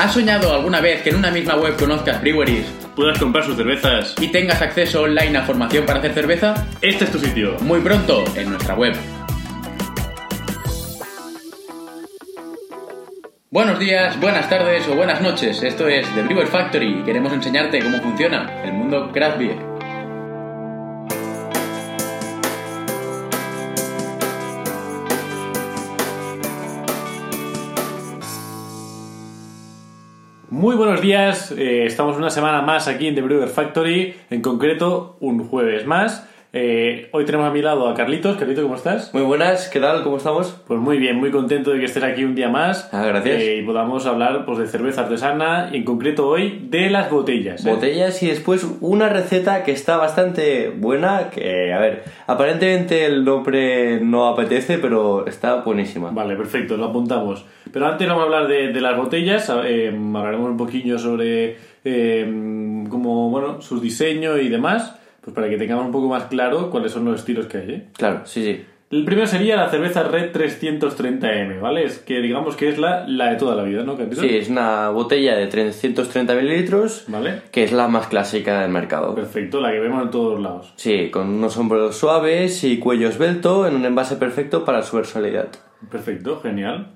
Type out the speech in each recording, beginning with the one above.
¿Has soñado alguna vez que en una misma web conozcas breweries puedas comprar sus cervezas. y tengas acceso online a formación para hacer cerveza? Este es tu sitio. Muy pronto en nuestra web. Buenos días, buenas tardes o buenas noches. Esto es The Brewer Factory y queremos enseñarte cómo funciona el mundo craft beer. Muy buenos días, eh, estamos una semana más aquí en The Brewer Factory, en concreto un jueves más. Eh, hoy tenemos a mi lado a Carlitos. Carlitos, ¿cómo estás? Muy buenas, ¿qué tal? ¿Cómo estamos? Pues muy bien, muy contento de que estés aquí un día más. Ah, gracias. Eh, y podamos hablar pues, de cerveza artesana y en concreto hoy de las botellas. ¿eh? Botellas y después una receta que está bastante buena, que, a ver, aparentemente el nombre no apetece, pero está buenísima. Vale, perfecto, lo apuntamos. Pero antes vamos a hablar de, de las botellas, eh, hablaremos un poquillo sobre cómo, bueno, su diseño y demás, pues para que tengamos un poco más claro cuáles son los estilos que hay. ¿eh? Claro, sí, sí. El primero sería la cerveza Red 330M, ¿vale? Es que digamos que es la, la de toda la vida, ¿no? Sí, es una botella de 330 mililitros, Vale. que es la más clásica del mercado. Perfecto, la que vemos en todos lados. Sí, con unos hombros suaves y cuello esbelto en un envase perfecto para su versatilidad. Perfecto, genial.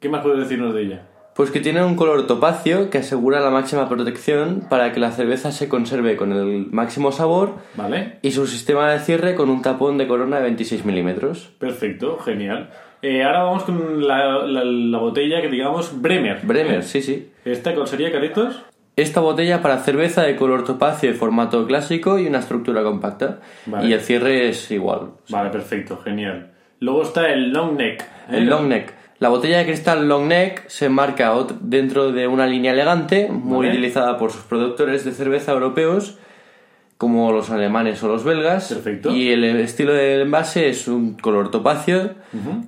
¿Qué más puedes decirnos de ella? Pues que tiene un color topacio que asegura la máxima protección para que la cerveza se conserve con el máximo sabor ¿Vale? y su sistema de cierre con un tapón de corona de 26 milímetros. Perfecto, genial. Eh, ahora vamos con la, la- la botella que digamos Bremer. Bremer, ¿Eh? sí, sí. ¿Esta cuál sería, Carlitos? Esta botella para cerveza de color topacio de formato clásico y una estructura compacta. Vale. Y el cierre es igual. Vale, perfecto, genial. Luego está el long neck. ¿eh? El long neck. La botella de cristal long neck se marca dentro de una línea elegante, muy Vale. utilizada por sus productores de cerveza europeos, como los alemanes o los belgas. Perfecto. Y el estilo del envase es un color topacio,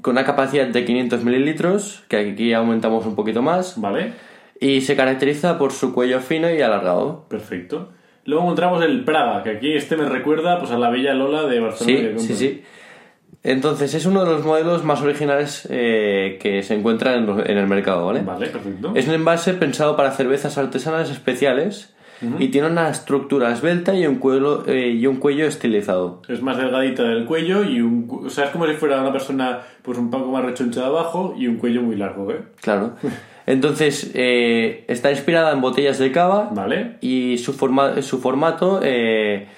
con una capacidad de 500 mililitros, que aquí aumentamos un poquito más. Vale, Y se caracteriza por su cuello fino y alargado. perfecto. Luego encontramos el Praga, que aquí este me recuerda pues, a la bella Lola de Barcelona. Sí, que sí, sí. Entonces es uno de los modelos más originales eh, que se encuentran en, en el mercado, ¿vale? Vale, perfecto. Es un envase pensado para cervezas artesanas especiales y tiene una estructura esbelta y un cuello, eh, y un cuello estilizado. Es más delgadita del cuello y un... cu- O sea, es como si fuera una persona pues un poco más rechoncha de abajo y un cuello muy largo, ¿eh? Claro. Entonces eh, está inspirada en botellas de cava Vale. y su, forma, su formato eh,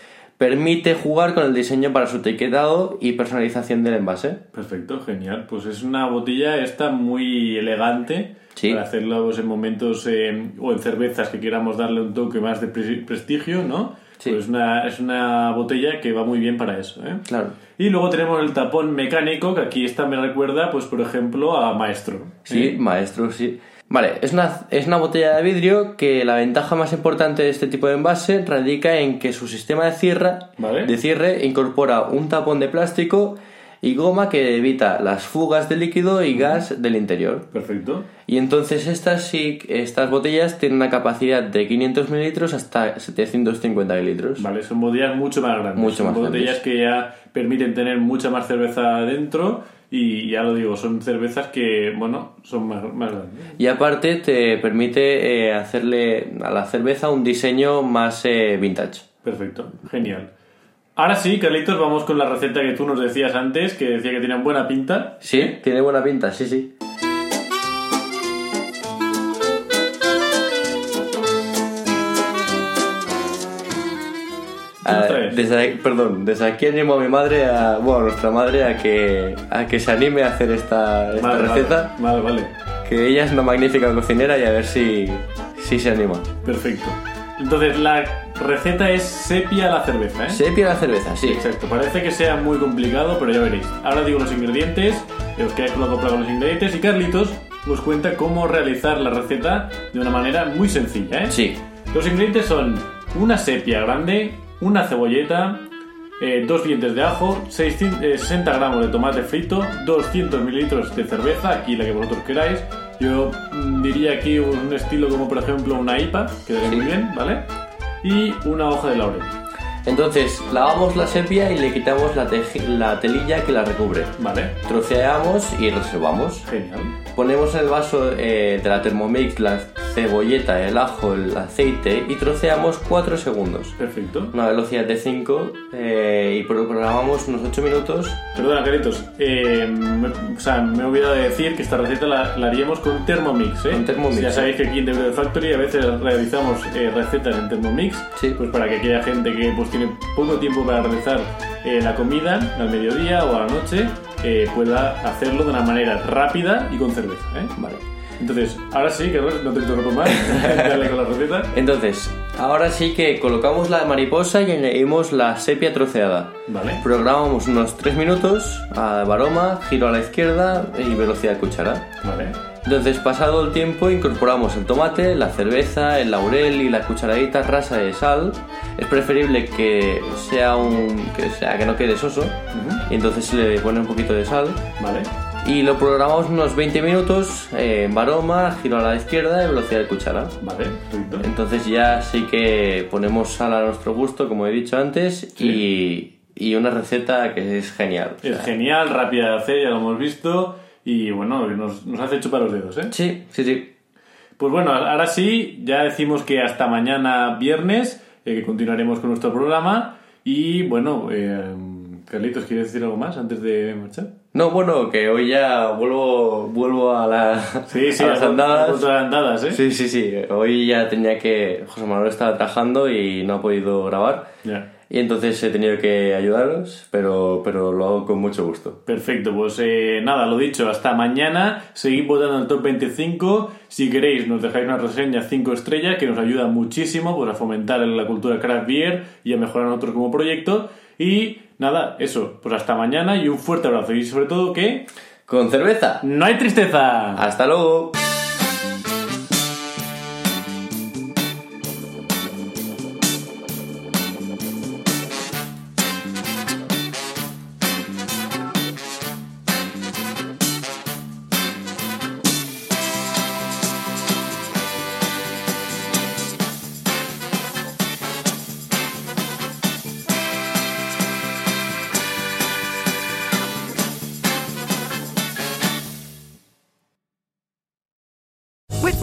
permite jugar con el diseño para su etiquetado y personalización del envase. Perfecto, genial. Pues es una botella esta muy elegante Sí. para hacerlo en momentos eh, o en cervezas que queramos darle un toque más de pre- prestigio, ¿no? Sí. Pues una, es una botella que va muy bien para eso, ¿eh? Claro. Y luego tenemos el tapón mecánico, que aquí esta me recuerda, pues por ejemplo, a Maestro. Sí, ¿eh? maestro, sí. Vale, es una, es una botella de vidrio que la ventaja más importante de este tipo de envase radica en que su sistema de cierre, Vale. de cierre incorpora un tapón de plástico y goma que evita las fugas de líquido y gas del interior. Perfecto. Y entonces estas sí, estas botellas tienen una capacidad de 500 mililitros hasta 750 mililitros. Vale, son botellas mucho más grandes. Mucho son más botellas grandes. que ya permiten tener mucha más cerveza dentro y ya lo digo, son cervezas que, bueno, son más, más grandes. Y aparte te permite eh, hacerle a la cerveza un diseño más eh, vintage. Perfecto, genial. Ahora sí, Carlitos, vamos con la receta que tú nos decías antes, que decía que tenían buena pinta. Sí, tiene buena pinta, sí, sí. Desde, aquí- perdón, desde aquí animo a mi madre, a, bueno, a nuestra madre, a que, a que se anime a hacer esta, esta Vale, receta. Vale, vale, vale. Que ella es una magnífica cocinera y a ver si, si se anima. Perfecto. Entonces, la receta es sepia a la cerveza, ¿eh? Sepia la cerveza, sí. Exacto, parece que sea muy complicado, pero ya veréis. Ahora digo los ingredientes, que os quedáis con la con los ingredientes, y Carlitos os cuenta cómo realizar la receta de una manera muy sencilla, ¿eh? Sí. Los ingredientes son una sepia grande, una cebolleta, eh, dos dientes de ajo, 600, eh, 60 gramos de tomate frito, 200 mililitros de cerveza, aquí la que vosotros queráis. Yo mm, diría aquí un estilo como por ejemplo una IPA, quedaría Sí. muy bien, ¿vale? Y una hoja de laurel, Entonces, lavamos la sepia y le quitamos la, telilla que la recubre. ¿vale? Troceamos y reservamos. Genial. Ponemos en el vaso eh, de la Thermomix la cebolleta, el ajo, el aceite y troceamos 4 segundos. Perfecto. Una velocidad de 5 eh, y pro- programamos unos 8 minutos. Perdona, Caritos. eh, me, o sea, me he olvidado de decir que esta receta la, la haríamos con Thermomix, ¿eh? Con Thermomix, Ya sabéis que aquí en The Bread Factory a veces realizamos eh, recetas en Thermomix, Sí. pues para que aquella gente que pues tiene poco tiempo para realizar eh, la comida al mediodía o a la noche pueda hacerlo de una manera rápida y con cerveza, ¿eh? Vale. Entonces, ahora sí, que no te interrumpo más, dale con la receta. Entonces, ahora sí que colocamos la mariposa y añadimos la sepia troceada. Vale. Programamos unos 3 minutos a aroma, giro a la izquierda y velocidad de cuchara. Vale. Entonces, pasado el tiempo, incorporamos el tomate, la cerveza, el laurel y la cucharadita rasa de sal. Es preferible que sea un que sea que no quede soso. Y entonces se le pone un poquito de sal Vale. Y lo programamos unos 20 minutos eh, en aroma, giro a la izquierda y velocidad de cuchara. Vale. Perfecto. Entonces ya sí que ponemos sal a nuestro gusto, como he dicho antes, y, y una receta que es genial. O Es sea, genial, rápida de hacer, ya lo hemos visto. Y bueno, nos, nos hace chupar los dedos, ¿eh? Sí, sí, sí. Pues bueno, ahora sí, ya decimos que hasta mañana viernes, eh, que continuaremos con nuestro programa. Y bueno, eh, Carlitos, ¿quieres decir algo más antes de marchar? No, bueno, que hoy ya vuelvo, vuelvo a, la, Sí, sí, a las a- a andadas. contra las andadas, ¿eh? Sí, sí, sí. Hoy ya tenía que... José Manuel estaba trabajando y no ha podido grabar. Ya. Y entonces he tenido que ayudaros, pero, pero lo hago con mucho gusto. Perfecto, pues eh, nada, lo dicho, hasta mañana. Seguid votando en el top 25. Si queréis, nos dejáis una reseña 5 estrellas que nos ayuda muchísimo pues, a fomentar la cultura craft beer y a mejorar nosotros como proyecto. Y nada, eso, pues hasta mañana y un fuerte abrazo. Y sobre todo que ¡Con cerveza! no hay tristeza. ¡Hasta luego!